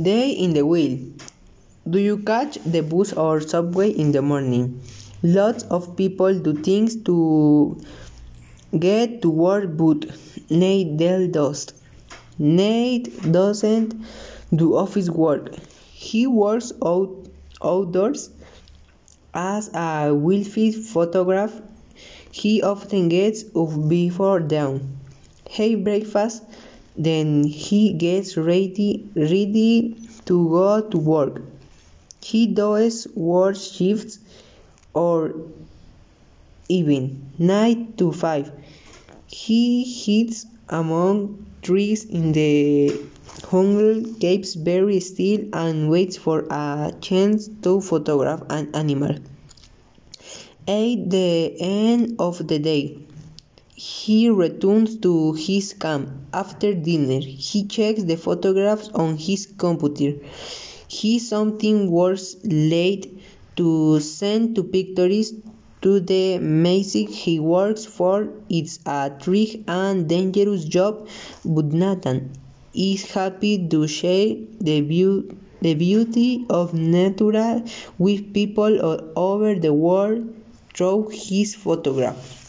Day in the wheel. Do you catch the bus or subway in the morning? Lots of people do things to get to work, but Nate Dell does. Nate doesn't do office work. He works out outdoors as a wildlife photographer. He often gets up before dawn, has breakfast, then he gets ready, ready to go to work. He does work shifts or even 9 to 5. He hides among trees in the jungle, keeps very still and waits for a chance to photograph an animal. At the end of the day, he returns to his camp after dinner. He checks the photographs on his computer. He sometimes works late to send two pictures to the magazine he works for. It's a tricky and dangerous job, but Nathan is happy to share the, the beauty of nature with people all over the world through his photographs.